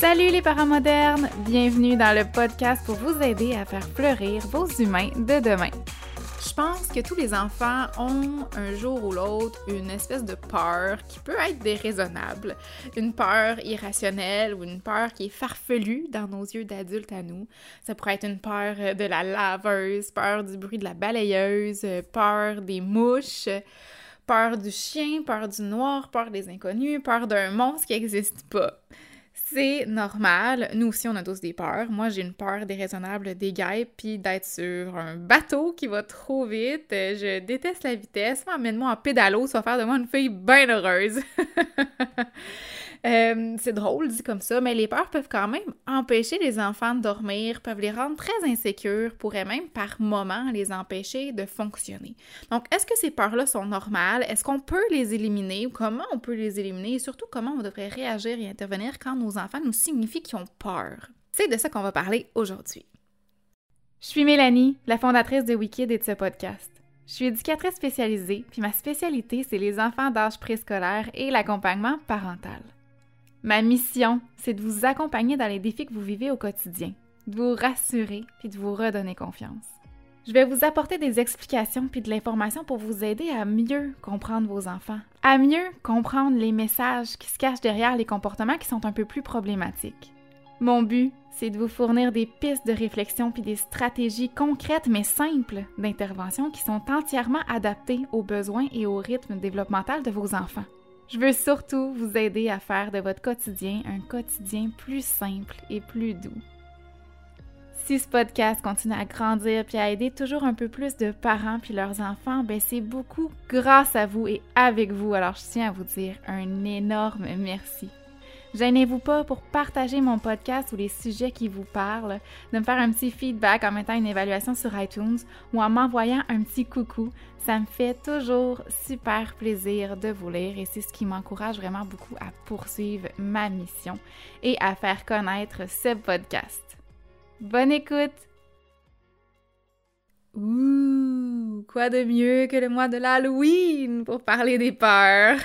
Salut les parents modernes! Bienvenue dans le podcast pour vous aider à faire fleurir vos humains de demain. Je pense que tous les enfants ont un jour ou l'autre une espèce de peur qui peut être déraisonnable, une peur irrationnelle ou une peur qui est farfelue dans nos yeux d'adultes à nous. Ça pourrait être une peur de la laveuse, peur du bruit de la balayeuse, peur des mouches, peur du chien, peur du noir, peur des inconnus, peur d'un monstre qui n'existe pas. C'est normal. Nous aussi, on a tous des peurs. Moi, j'ai une peur déraisonnable des guêpes, puis d'être sur un bateau qui va trop vite. Je déteste la vitesse. Emmène-moi en pédalo, ça va faire de moi une fille bien heureuse. Euh, c'est drôle dit comme ça, mais les peurs peuvent quand même empêcher les enfants de dormir, peuvent les rendre très insécures, pourraient même par moments les empêcher de fonctionner. Donc, est-ce que ces peurs-là sont normales? Est-ce qu'on peut les éliminer? Comment on peut les éliminer? Et surtout, comment on devrait réagir et intervenir quand nos enfants nous signifient qu'ils ont peur? C'est de ça qu'on va parler aujourd'hui. Je suis Mélanie, la fondatrice de Wikid et de ce podcast. Je suis éducatrice spécialisée, puis ma spécialité, c'est les enfants d'âge préscolaire et l'accompagnement parental. Ma mission, c'est de vous accompagner dans les défis que vous vivez au quotidien, de vous rassurer puis de vous redonner confiance. Je vais vous apporter des explications puis de l'information pour vous aider à mieux comprendre vos enfants, à mieux comprendre les messages qui se cachent derrière les comportements qui sont un peu plus problématiques. Mon but, c'est de vous fournir des pistes de réflexion puis des stratégies concrètes mais simples d'intervention qui sont entièrement adaptées aux besoins et au rythme développemental de vos enfants. Je veux surtout vous aider à faire de votre quotidien un quotidien plus simple et plus doux. Si ce podcast continue à grandir puis à aider toujours un peu plus de parents puis leurs enfants, ben c'est beaucoup grâce à vous et avec vous. Alors je tiens à vous dire un énorme merci. Gênez-vous pas pour partager mon podcast ou les sujets qui vous parlent, de me faire un petit feedback en mettant une évaluation sur iTunes ou en m'envoyant un petit coucou. Ça me fait toujours super plaisir de vous lire et c'est ce qui m'encourage vraiment beaucoup à poursuivre ma mission et à faire connaître ce podcast. Bonne écoute! Ouh, quoi de mieux que le mois de l'Halloween pour parler des peurs?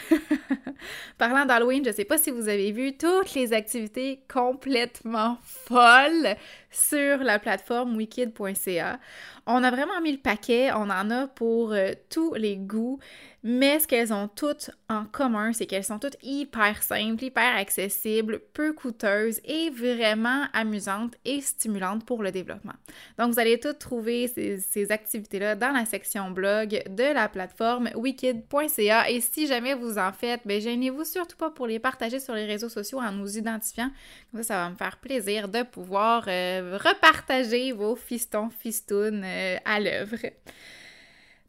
Parlant d'Halloween, je sais pas si vous avez vu toutes les activités complètement folles sur la plateforme wikid.ca. On a vraiment mis le paquet, on en a pour euh, tous les goûts. Mais ce qu'elles ont toutes en commun, c'est qu'elles sont toutes hyper simples, hyper accessibles, peu coûteuses et vraiment amusantes et stimulantes pour le développement. Donc, vous allez toutes trouver ces, activités-là dans la section blog de la plateforme wikid.ca. Et si jamais vous en faites, ben, gênez-vous surtout pas pour les partager sur les réseaux sociaux en nous identifiant. Ça va me faire plaisir de pouvoir euh, repartager vos fistons, fistounes euh, à l'œuvre.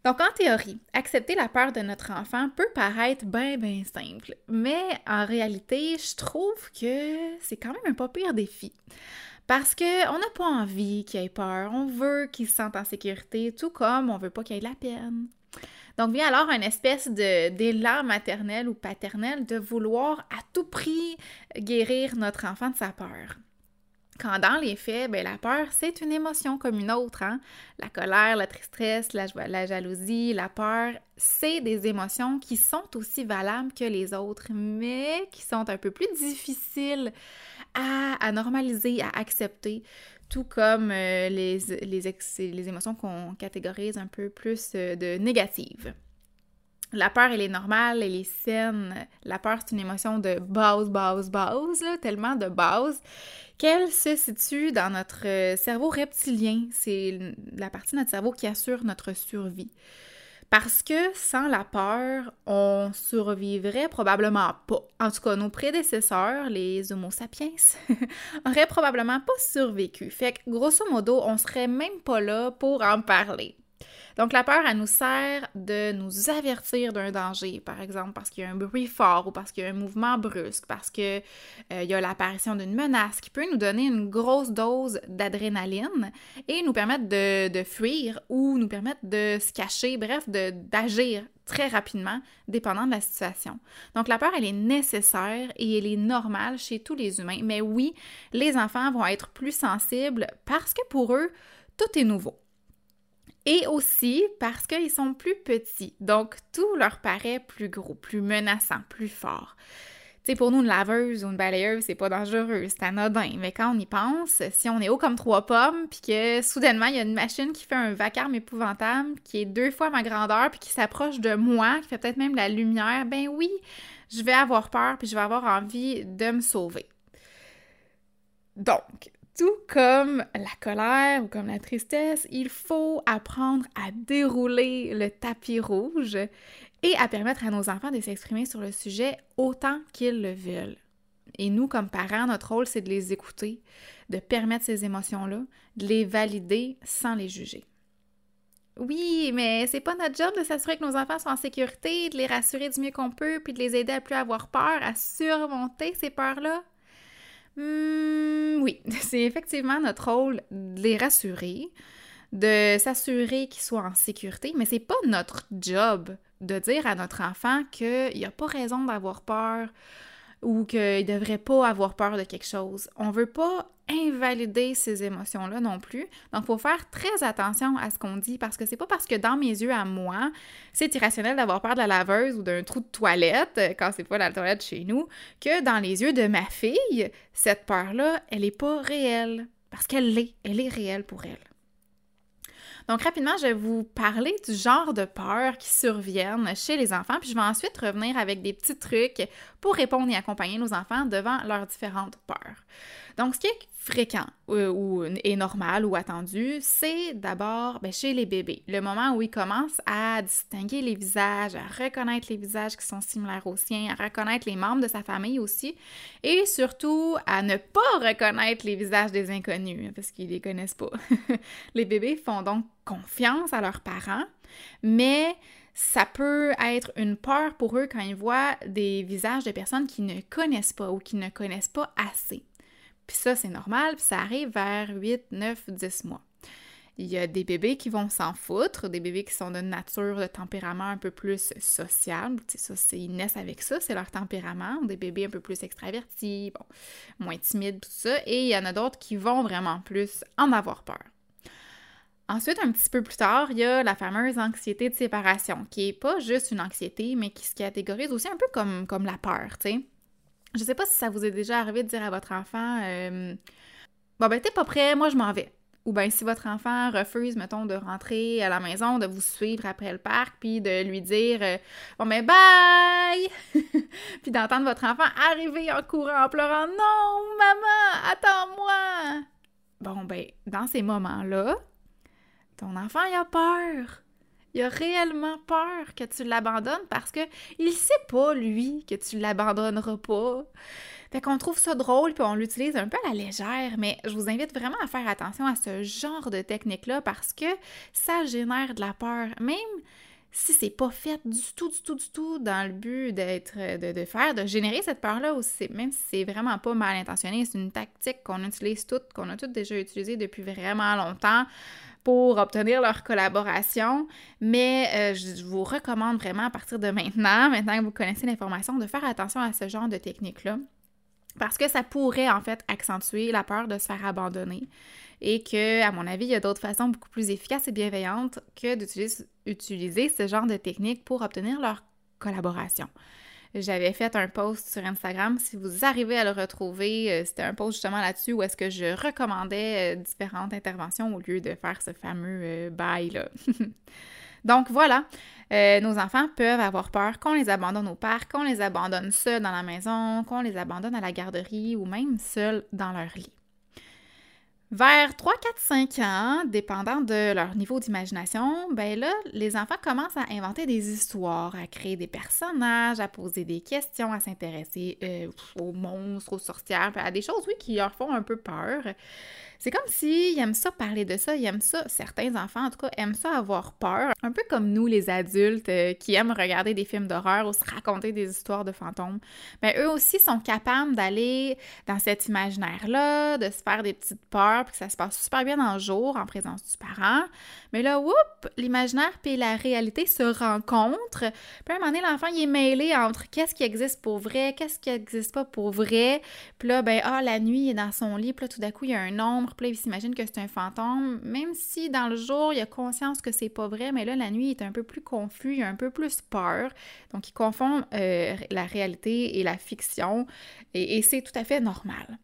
Donc, en théorie, accepter la peur de notre enfant peut paraître bien, bien simple, mais en réalité, je trouve que c'est quand même un pas pire défi. Parce qu'on n'a pas envie qu'il ait peur, on veut qu'il se sente en sécurité, tout comme on veut pas qu'il ait de la peine. Donc vient alors une espèce d'élan maternel ou paternel de vouloir à tout prix guérir notre enfant de sa peur. Quand dans les faits, ben, la peur, c'est une émotion comme une autre. Hein? La colère, la tristesse, la, jalousie, la peur, c'est des émotions qui sont aussi valables que les autres, mais qui sont un peu plus difficiles à, normaliser, à accepter, tout comme euh, les, les, les, émotions qu'on catégorise un peu plus euh, de négatives. La peur, elle est normale, elle est saine. La peur, c'est une émotion de base, base, base, tellement de base qu'elle se situe dans notre euh, cerveau reptilien. C'est la partie de notre cerveau qui assure notre survie. Parce que sans la peur, on survivrait probablement pas. En tout cas, nos prédécesseurs, les Homo sapiens, auraient probablement pas survécu. Fait que, grosso modo, on serait même pas là pour en parler. Donc la peur, elle nous sert de nous avertir d'un danger, par exemple parce qu'il y a un bruit fort ou parce qu'il y a un mouvement brusque, parce qu'il euh, y a l'apparition d'une menace qui peut nous donner une grosse dose d'adrénaline et nous permettre de, fuir ou nous permettre de se cacher, bref, d'agir très rapidement, dépendant de la situation. Donc la peur, elle est nécessaire et elle est normale chez tous les humains. Mais oui, les enfants vont être plus sensibles parce que pour eux, tout est nouveau et aussi parce qu'ils sont plus petits. Donc, tout leur paraît plus gros, plus menaçant, plus fort. sais, pour nous, une laveuse ou une balayeuse, c'est pas dangereux, c'est anodin. Mais quand on y pense, si on est haut comme trois pommes, puis que soudainement, il y a une machine qui fait un vacarme épouvantable, qui est deux fois ma grandeur, puis qui s'approche de moi, qui fait peut-être même la lumière, ben oui, je vais avoir peur, puis je vais avoir envie de me sauver. Donc, tout comme la colère ou comme la tristesse, il faut apprendre à dérouler le tapis rouge et à permettre à nos enfants de s'exprimer sur le sujet autant qu'ils le veulent. Et nous, comme parents, notre rôle, c'est de les écouter, de permettre ces émotions-là, de les valider sans les juger. Oui, mais c'est pas notre job de s'assurer que nos enfants sont en sécurité, de les rassurer du mieux qu'on peut, puis de les aider à plus avoir peur, à surmonter ces peurs-là. Hmm, oui, c'est effectivement notre rôle de les rassurer, de s'assurer qu'ils soient en sécurité, mais c'est pas notre job de dire à notre enfant qu'il n'y a pas raison d'avoir peur ou qu'il ne devrait pas avoir peur de quelque chose. On veut pas invalider ces émotions-là non plus. Donc, il faut faire très attention à ce qu'on dit parce que c'est pas parce que dans mes yeux à moi, c'est irrationnel d'avoir peur de la laveuse ou d'un trou de toilette euh, quand c'est pas la toilette chez nous, que dans les yeux de ma fille, cette peur-là, elle est pas réelle. Parce qu'elle l'est, elle est réelle pour elle. Donc, rapidement, je vais vous parler du genre de peurs qui surviennent chez les enfants, puis je vais ensuite revenir avec des petits trucs pour répondre et accompagner nos enfants devant leurs différentes peurs. Donc, ce qui est fréquent ou, est normal ou attendu, c'est d'abord ben, chez les bébés, le moment où ils commencent à distinguer les visages, à reconnaître les visages qui sont similaires aux siens, à reconnaître les membres de sa famille aussi, et surtout à ne pas reconnaître les visages des inconnus, parce qu'ils les connaissent pas. les bébés font donc confiance à leurs parents, mais ça peut être une peur pour eux quand ils voient des visages de personnes qu'ils ne connaissent pas ou qui ne connaissent pas assez. Puis ça, c'est normal, puis ça arrive vers 8, 9, 10 mois. Il y a des bébés qui vont s'en foutre, des bébés qui sont de nature, de tempérament un peu plus social. Ça, ils naissent avec ça, c'est leur tempérament. Des bébés un peu plus extravertis, bon, moins timides, tout ça. Et il y en a d'autres qui vont vraiment plus en avoir peur. Ensuite, un petit peu plus tard, il y a la fameuse anxiété de séparation, qui est pas juste une anxiété, mais qui se catégorise aussi un peu comme, comme la peur, tu sais. Je sais pas si ça vous est déjà arrivé de dire à votre enfant euh, Bon, ben, t'es pas prêt, moi je m'en vais. Ou bien si votre enfant refuse, mettons, de rentrer à la maison, de vous suivre après le parc, puis de lui dire euh, Bon, ben, bye Puis d'entendre votre enfant arriver en courant, en pleurant Non, maman, attends-moi Bon, ben, dans ces moments-là, ton enfant, il a peur. Il a réellement peur que tu l'abandonnes parce que il sait pas, lui, que tu l'abandonneras pas. Fait qu'on trouve ça drôle puis on l'utilise un peu à la légère, mais je vous invite vraiment à faire attention à ce genre de technique-là parce que ça génère de la peur. Même si c'est pas fait du tout, du tout, du tout dans le but d'être, de, de, faire, de générer cette peur-là, aussi, même si c'est vraiment pas mal intentionné, c'est une tactique qu'on utilise toutes, qu'on a toutes déjà utilisée depuis vraiment longtemps pour obtenir leur collaboration, mais euh, je vous recommande vraiment à partir de maintenant, maintenant que vous connaissez l'information, de faire attention à ce genre de technique-là. Parce que ça pourrait en fait accentuer la peur de se faire abandonner et que, à mon avis, il y a d'autres façons beaucoup plus efficaces et bienveillantes que d'utiliser ce genre de technique pour obtenir leur collaboration. J'avais fait un post sur Instagram. Si vous arrivez à le retrouver, euh, c'était un post justement là-dessus où est-ce que je recommandais euh, différentes interventions au lieu de faire ce fameux euh, bail-là. Donc voilà, nos enfants peuvent avoir peur qu'on les abandonne au parc, qu'on les abandonne seuls dans la maison, qu'on les abandonne à la garderie ou même seuls dans leur lit. Vers 3, 4, 5 ans, dépendant de leur niveau d'imagination, ben là, les enfants commencent à inventer des histoires, à créer des personnages, à poser des questions, à s'intéresser euh, aux monstres, aux sorcières, à des choses, oui, qui leur font un peu peur. C'est comme s'ils aiment ça parler de ça, ils aiment ça, certains enfants en tout cas aiment ça avoir peur, un peu comme nous les adultes euh, qui aiment regarder des films d'horreur ou se raconter des histoires de fantômes. Mais eux aussi sont capables d'aller dans cet imaginaire-là, de se faire des petites peurs, peur, puis que ça se passe super bien dans le jour en présence du parent. Mais là, whoop, l'imaginaire puis la réalité se rencontrent. Puis à un moment donné, l'enfant, il est mêlé entre qu'est-ce qui existe pour vrai, qu'est-ce qui n'existe pas pour vrai. Puis là, ben, ah, la nuit, il est dans son lit, puis là, tout d'un coup, il y a un ombre, puis là, il s'imagine que c'est un fantôme. Même si dans le jour, il a conscience que c'est pas vrai, mais là, la nuit, il est un peu plus confus, il a un peu plus peur. Donc, il confond euh, la réalité et la fiction, et, et c'est tout à fait normal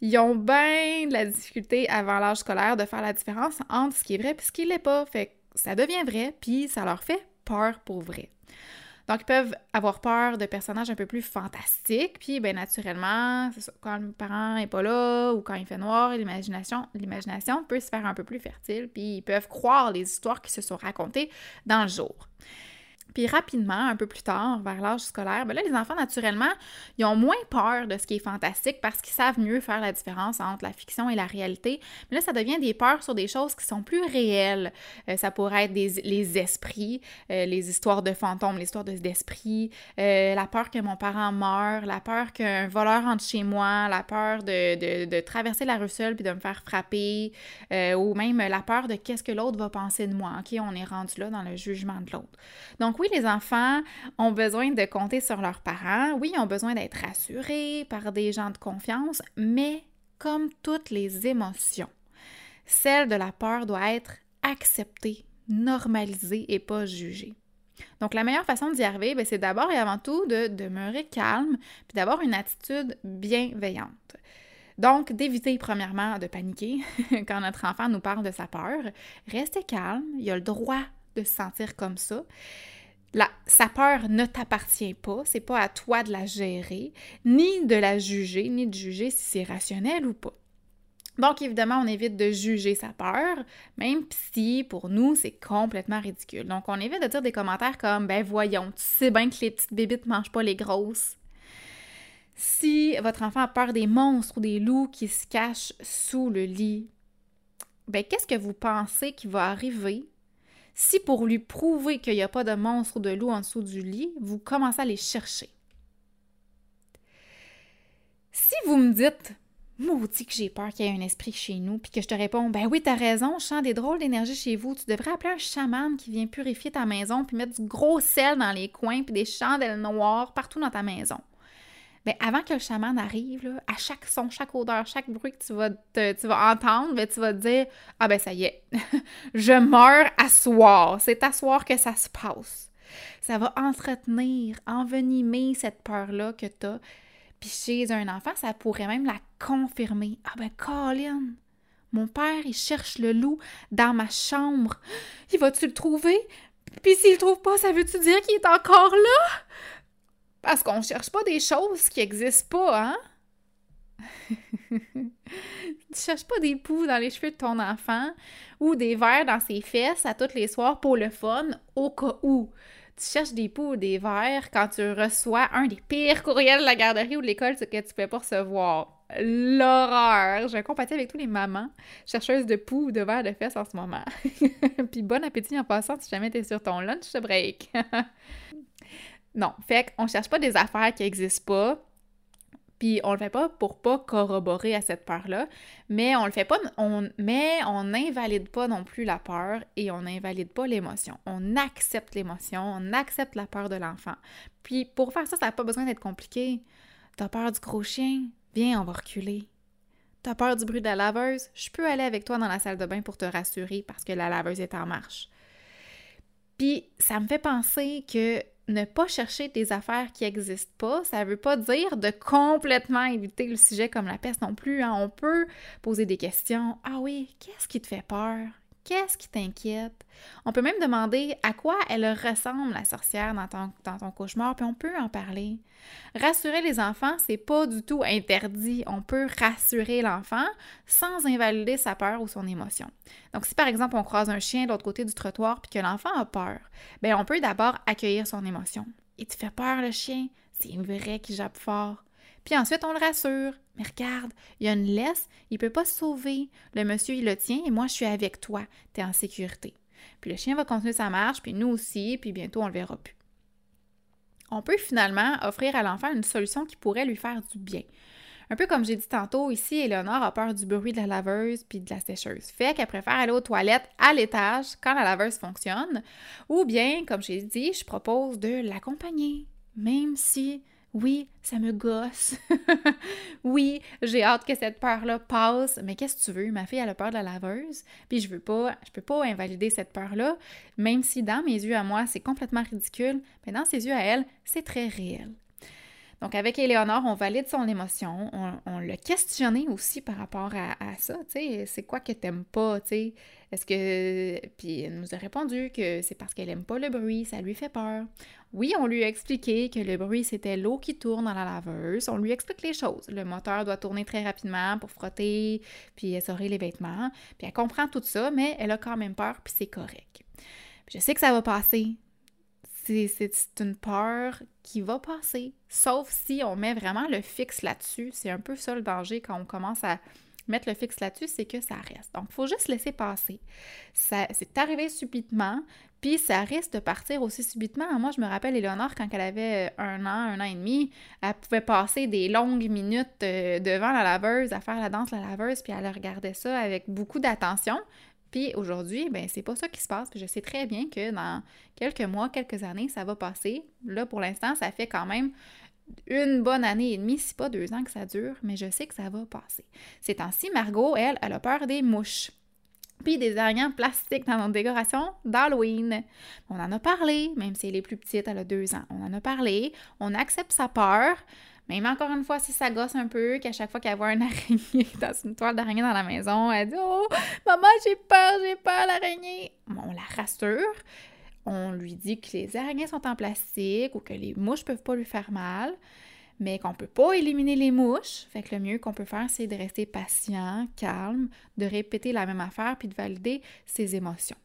ils ont bien de la difficulté avant l'âge scolaire de faire la différence entre ce qui est vrai et ce qui l'est pas. Fait ça devient vrai, puis ça leur fait peur pour vrai. Donc, ils peuvent avoir peur de personnages un peu plus fantastiques, puis bien naturellement, quand le parent n'est pas là ou quand il fait noir, l'imagination, l'imagination peut se faire un peu plus fertile, puis ils peuvent croire les histoires qui se sont racontées dans le jour. Puis rapidement, un peu plus tard, vers l'âge scolaire, ben là, les enfants, naturellement, ils ont moins peur de ce qui est fantastique parce qu'ils savent mieux faire la différence entre la fiction et la réalité. Mais là, ça devient des peurs sur des choses qui sont plus réelles. Euh, ça pourrait être les esprits, euh, les histoires de fantômes, l'histoire d'esprits, euh, la peur que mon parent meure, la peur qu'un voleur rentre chez moi, la peur de, de, traverser la rue seule puis de me faire frapper, ou même la peur de qu'est-ce que l'autre va penser de moi. OK, on est rendu là dans le jugement de l'autre. Donc, oui, les enfants ont besoin de compter sur leurs parents, oui, ils ont besoin d'être rassurés par des gens de confiance, mais comme toutes les émotions, celle de la peur doit être acceptée, normalisée et pas jugée. Donc, la meilleure façon d'y arriver, ben, c'est d'abord et avant tout de demeurer calme, puis d'avoir une attitude bienveillante. Donc, d'éviter premièrement de paniquer quand notre enfant nous parle de sa peur. Restez calme, il a le droit de se sentir comme ça sa peur ne t'appartient pas, c'est pas à toi de la gérer, ni de la juger, ni de juger si c'est rationnel ou pas. Donc, évidemment, on évite de juger sa peur, même si pour nous, c'est complètement ridicule. Donc, on évite de dire des commentaires comme Ben voyons, tu sais bien que les petites bébites mangent pas les grosses. Si votre enfant a peur des monstres ou des loups qui se cachent sous le lit, ben qu'est-ce que vous pensez qui va arriver si pour lui prouver qu'il n'y a pas de monstre ou de loup en dessous du lit, vous commencez à les chercher. Si vous me dites Maudit que j'ai peur qu'il y ait un esprit chez nous, puis que je te réponds Ben oui, t'as raison, je sens des drôles d'énergie chez vous. Tu devrais appeler un chaman qui vient purifier ta maison, puis mettre du gros sel dans les coins, puis des chandelles noires partout dans ta maison. Mais avant que le chaman arrive, à chaque son, chaque odeur, chaque bruit que tu vas, tu vas entendre, ben, tu vas te dire Ah ben ça y est, je meurs à soir. C'est à soir que ça se passe. Ça va entretenir, envenimer cette peur-là que tu as. Puis chez un enfant, ça pourrait même la confirmer. Ah ben Colin, mon père, il cherche le loup dans ma chambre. Il va-tu le trouver? Puis s'il le trouve pas, ça veut-tu dire qu'il est encore là? Parce qu'on cherche pas des choses qui existent pas, hein? tu cherches pas des poux dans les cheveux de ton enfant ou des verres dans ses fesses à tous les soirs pour le fun, au cas où. Tu cherches des poux ou des verres quand tu reçois un des pires courriels de la garderie ou de l'école que tu peux pas recevoir. L'horreur! Je compatis avec tous les mamans chercheuses de poux ou de verres de fesses en ce moment. Puis bon appétit en passant si jamais t'es sur ton lunch break. Non, fait qu'on cherche pas des affaires qui n'existent pas, puis on le fait pas pour pas corroborer à cette peur-là, mais on le fait pas, mais on n'invalide pas non plus la peur et on n'invalide pas l'émotion. On accepte l'émotion, on accepte la peur de l'enfant. Puis pour faire ça, ça n'a pas besoin d'être compliqué. T'as peur du gros chien? Viens, on va reculer. T'as peur du bruit de la laveuse? Je peux aller avec toi dans la salle de bain pour te rassurer parce que la laveuse est en marche. Puis ça me fait penser que ne pas chercher des affaires qui n'existent pas, ça ne veut pas dire de complètement éviter le sujet comme la peste non plus. Hein. On peut poser des questions. Ah oui, qu'est-ce qui te fait peur? Qu'est-ce qui t'inquiète? On peut même demander à quoi elle ressemble la sorcière dans ton, cauchemar, puis on peut en parler. Rassurer les enfants, c'est pas du tout interdit. On peut rassurer l'enfant sans invalider sa peur ou son émotion. Donc, si par exemple on croise un chien de l'autre côté du trottoir puis que l'enfant a peur, bien on peut d'abord accueillir son émotion. Il te fait peur le chien? C'est vrai qu'il jappe fort. Puis ensuite, on le rassure. Mais regarde, il y a une laisse, il peut pas se sauver. Le monsieur, il le tient et moi, je suis avec toi. Tu es en sécurité. Puis le chien va continuer sa marche, puis nous aussi, puis bientôt, on le verra plus. On peut finalement offrir à l'enfant une solution qui pourrait lui faire du bien. Un peu comme j'ai dit tantôt, ici, Eleonore a peur du bruit de la laveuse puis de la sécheuse. Fait qu'elle préfère aller aux toilettes à l'étage quand la laveuse fonctionne. Ou bien, comme j'ai dit, je propose de l'accompagner. Même si oui, ça me gosse. oui, j'ai hâte que cette peur-là passe. Mais qu'est-ce que tu veux? Ma fille, elle a peur de la laveuse. Puis je veux pas, je peux pas invalider cette peur-là, même si dans mes yeux à moi, c'est complètement ridicule. Mais dans ses yeux à elle, c'est très réel. Donc, avec Éléonore, on valide son émotion, on, l'a questionné aussi par rapport à, ça, tu sais, c'est quoi que t'aimes pas, tu sais, est-ce que... Puis elle nous a répondu que c'est parce qu'elle aime pas le bruit, ça lui fait peur. Oui, on lui a expliqué que le bruit, c'était l'eau qui tourne dans la laveuse, on lui explique les choses. Le moteur doit tourner très rapidement pour frotter, puis essorer les vêtements, puis elle comprend tout ça, mais elle a quand même peur, puis c'est correct. Puis je sais que ça va passer, c'est une peur qui va passer. Sauf si on met vraiment le fixe là-dessus. C'est un peu ça le danger quand on commence à mettre le fixe là-dessus, c'est que ça reste. Donc, il faut juste laisser passer. C'est arrivé subitement, puis ça risque de partir aussi subitement. Moi, je me rappelle, Éléonore, quand elle avait un an, un an et demi, elle pouvait passer des longues minutes euh, devant la laveuse à faire la danse de la laveuse, puis elle regardait ça avec beaucoup d'attention. Puis aujourd'hui, ben c'est pas ça qui se passe. je sais très bien que dans quelques mois, quelques années, ça va passer. Là, pour l'instant, ça fait quand même une bonne année et demie, si pas deux ans que ça dure, mais je sais que ça va passer. Ces temps-ci, Margot, elle, elle a peur des mouches. Puis des araignées en plastique dans notre décoration d'Halloween. On en a parlé, même si elle est plus petite, elle a deux ans. On en a parlé, on accepte sa peur, même encore une fois, si ça gosse un peu, qu'à chaque fois qu'elle voit une araignée dans une toile d'araignée dans la maison, elle dit Oh, maman, j'ai peur, j'ai peur, l'araignée. On la rassure. On lui dit que les araignées sont en plastique ou que les mouches peuvent pas lui faire mal, mais qu'on peut pas éliminer les mouches. Fait que le mieux qu'on peut faire, c'est de rester patient, calme, de répéter la même affaire puis de valider ses émotions.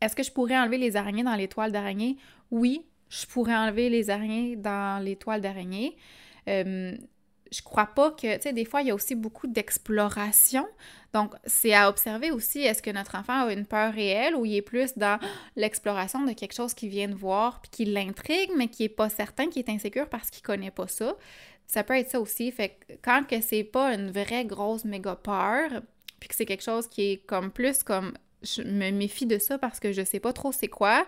Est-ce que je pourrais enlever les araignées dans les toiles d'araignée? Oui, je pourrais enlever les araignées dans les toiles d'araignée. Euh, je crois pas que, tu sais, des fois, il y a aussi beaucoup d'exploration. Donc, c'est à observer aussi, est-ce que notre enfant a une peur réelle ou il est plus dans l'exploration de quelque chose qu'il vient de voir puis qui l'intrigue, mais qui est pas certain, qui est insécure parce qu'il connaît pas ça. Ça peut être ça aussi. Fait que quand que c'est pas une vraie grosse méga peur, puis que c'est quelque chose qui est comme plus comme je me méfie de ça parce que je sais pas trop c'est quoi,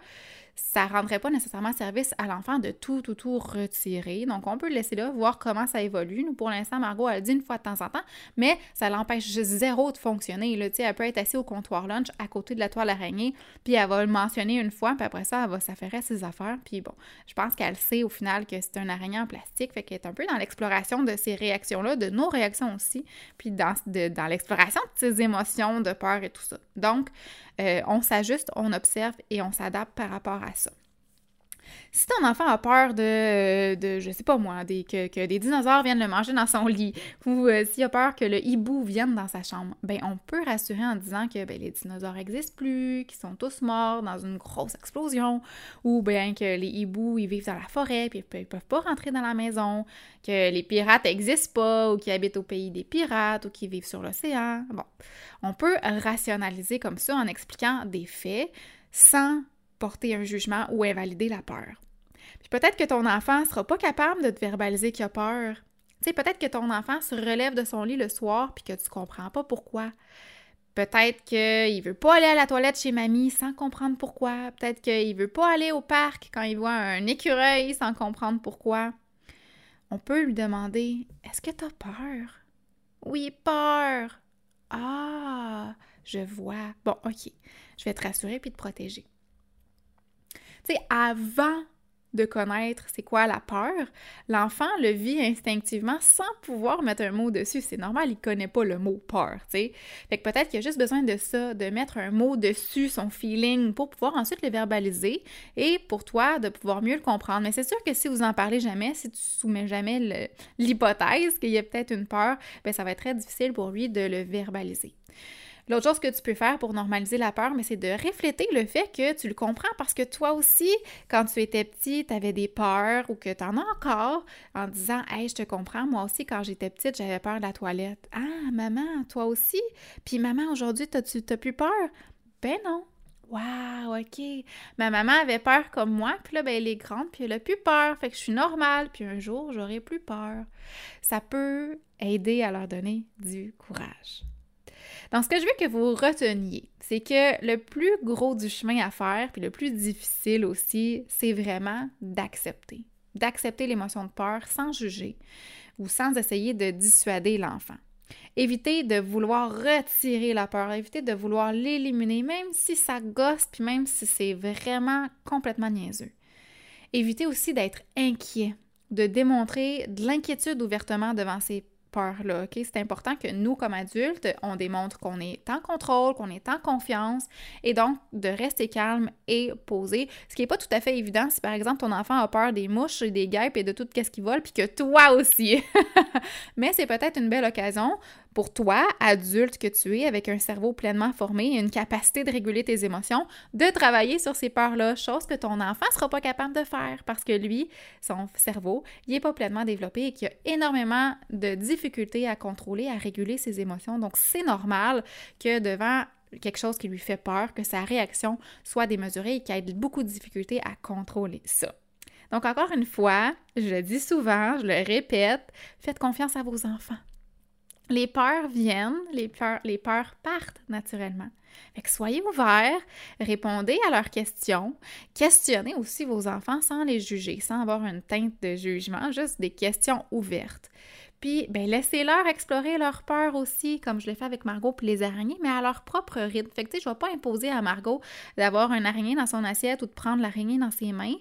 ça rendrait pas nécessairement service à l'enfant de tout, tout, tout retirer. Donc, on peut le laisser là, voir comment ça évolue. Nous, pour l'instant, Margot, elle dit une fois de temps en temps, mais ça l'empêche zéro de fonctionner. Là, elle peut être assise au comptoir lunch à côté de la toile araignée, puis elle va le mentionner une fois, puis après ça, elle va s'affairer à ses affaires. Puis bon, je pense qu'elle sait au final que c'est un araignée en plastique, fait qu'elle est un peu dans l'exploration de ces réactions-là, de nos réactions aussi, puis dans, dans l'exploration de ses émotions, de peur et tout ça. Donc, on s'ajuste, on observe et on s'adapte par rapport à ça. Si ton enfant a peur de, de je sais pas moi, que, des dinosaures viennent le manger dans son lit, ou euh, s'il a peur que le hibou vienne dans sa chambre, ben on peut rassurer en disant que ben, les dinosaures n'existent plus, qu'ils sont tous morts dans une grosse explosion, ou bien que les hiboux ils vivent dans la forêt puis ils peuvent pas rentrer dans la maison, que les pirates n'existent pas, ou qu'ils habitent au pays des pirates, ou qu'ils vivent sur l'océan. Bon, on peut rationaliser comme ça en expliquant des faits sans porter un jugement ou invalider la peur. Puis peut-être que ton enfant ne sera pas capable de te verbaliser qu'il a peur. Tu sais, peut-être que ton enfant se relève de son lit le soir puis que tu comprends pas pourquoi. Peut-être qu'il veut pas aller à la toilette chez mamie sans comprendre pourquoi. Peut-être qu'il veut pas aller au parc quand il voit un écureuil sans comprendre pourquoi. On peut lui demander Est-ce que tu as peur? Oui, peur. Ah, je vois. Bon, OK. Je vais te rassurer puis te protéger. Avant de connaître c'est quoi la peur, l'enfant le vit instinctivement sans pouvoir mettre un mot dessus. C'est normal, il connaît pas le mot peur. Fait que peut-être qu'il a juste besoin de ça, de mettre un mot dessus, son feeling, pour pouvoir ensuite le verbaliser et pour toi de pouvoir mieux le comprendre. Mais c'est sûr que si vous en parlez jamais, si tu soumets jamais l'hypothèse qu'il y a peut-être une peur, ben ça va être très difficile pour lui de le verbaliser. L'autre chose que tu peux faire pour normaliser la peur, mais c'est de refléter le fait que tu le comprends parce que toi aussi, quand tu étais petit, tu avais des peurs ou que tu en as encore en disant Hey, je te comprends, moi aussi, quand j'étais petite, j'avais peur de la toilette. Ah, maman, toi aussi? Puis maman, aujourd'hui, t'as-tu plus peur? Ben non. Wow, OK. Ma maman avait peur comme moi, puis là, ben, elle est grande, puis elle a plus peur. Fait que je suis normale, puis un jour, j'aurai plus peur. Ça peut aider à leur donner du courage. Donc, ce que je veux que vous reteniez, c'est que le plus gros du chemin à faire, puis le plus difficile aussi, c'est vraiment d'accepter. D'accepter l'émotion de peur sans juger ou sans essayer de dissuader l'enfant. Évitez de vouloir retirer la peur, évitez de vouloir l'éliminer, même si ça gosse, puis même si c'est vraiment complètement niaiseux. Évitez aussi d'être inquiet, de démontrer de l'inquiétude ouvertement devant ses C'est important que nous, comme adultes, on démontre qu'on est en contrôle, qu'on est en confiance et donc de rester calme et posé. Ce qui n'est pas tout à fait évident si, par exemple, ton enfant a peur des mouches, des guêpes et de tout ce qui vole, puis que toi aussi. Mais c'est peut-être une belle occasion pour toi, adulte que tu es, avec un cerveau pleinement formé et une capacité de réguler tes émotions, de travailler sur ces peurs-là, chose que ton enfant ne sera pas capable de faire parce que lui, son cerveau, il n'est pas pleinement développé et qu'il a énormément de difficultés à contrôler, à réguler ses émotions. Donc, c'est normal que devant quelque chose qui lui fait peur, que sa réaction soit démesurée et qu'il ait beaucoup de difficultés à contrôler ça. Donc, encore une fois, je le dis souvent, je le répète, faites confiance à vos enfants. Les peurs viennent, les peurs, partent naturellement. Soyez ouverts, répondez à leurs questions, questionnez aussi vos enfants sans les juger, sans avoir une teinte de jugement, juste des questions ouvertes. Puis, ben, laissez-leur explorer leur peur aussi, comme je l'ai fait avec Margot puis les araignées, mais à leur propre rythme. Fait que, tu sais, je vais pas imposer à Margot d'avoir une araignée dans son assiette ou de prendre l'araignée dans ses mains.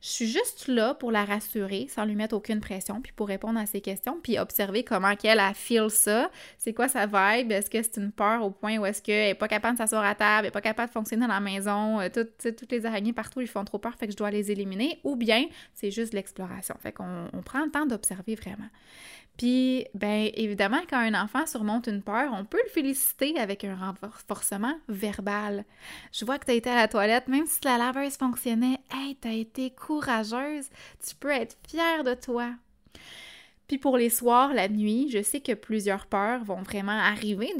Je suis juste là pour la rassurer, sans lui mettre aucune pression, puis pour répondre à ses questions, puis observer comment qu'elle a ça. C'est quoi sa vibe? Est-ce que c'est une peur au point où est-ce qu'elle est pas capable de s'asseoir à table, elle est pas capable de fonctionner dans la maison, euh, toutes, toutes les araignées partout lui font trop peur, fait que je dois les éliminer, ou bien c'est juste l'exploration. Fait qu'on on prend le temps d'observer vraiment. Puis, bien évidemment, quand un enfant surmonte une peur, on peut le féliciter avec un renforcement verbal. Je vois que tu as été à la toilette, même si la laveuse fonctionnait, hey, tu as été courageuse, tu peux être fière de toi. Puis pour les soirs, la nuit, je sais que plusieurs peurs vont vraiment arriver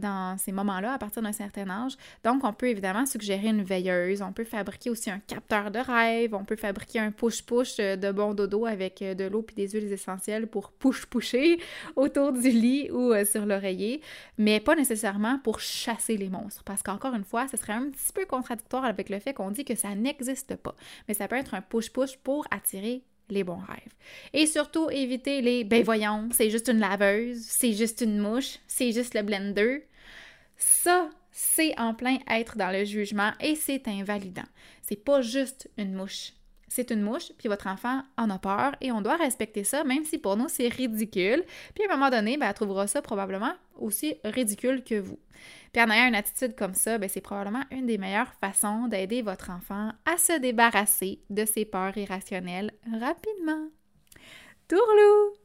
dans ces moments-là à partir d'un certain âge. Donc, on peut évidemment suggérer une veilleuse, on peut fabriquer aussi un capteur de rêve, on peut fabriquer un push-push euh, de bon dodo avec euh, de l'eau puis des huiles essentielles pour push-pusher autour du lit ou euh, sur l'oreiller, mais pas nécessairement pour chasser les monstres. Parce qu'encore une fois, ce serait un petit peu contradictoire avec le fait qu'on dit que ça n'existe pas. Mais ça peut être un push-push pour attirer les bons rêves. Et surtout, éviter les ben voyons, c'est juste une laveuse, c'est juste une mouche, c'est juste le blender. Ça, c'est en plein être dans le jugement et c'est invalidant. C'est pas juste une mouche. C'est une mouche, puis votre enfant en a peur et on doit respecter ça, même si pour nous c'est ridicule. Puis à un moment donné, ben, elle trouvera ça probablement aussi ridicule que vous. Puis en ayant une attitude comme ça, ben, c'est probablement une des meilleures façons d'aider votre enfant à se débarrasser de ses peurs irrationnelles rapidement. Tourlou!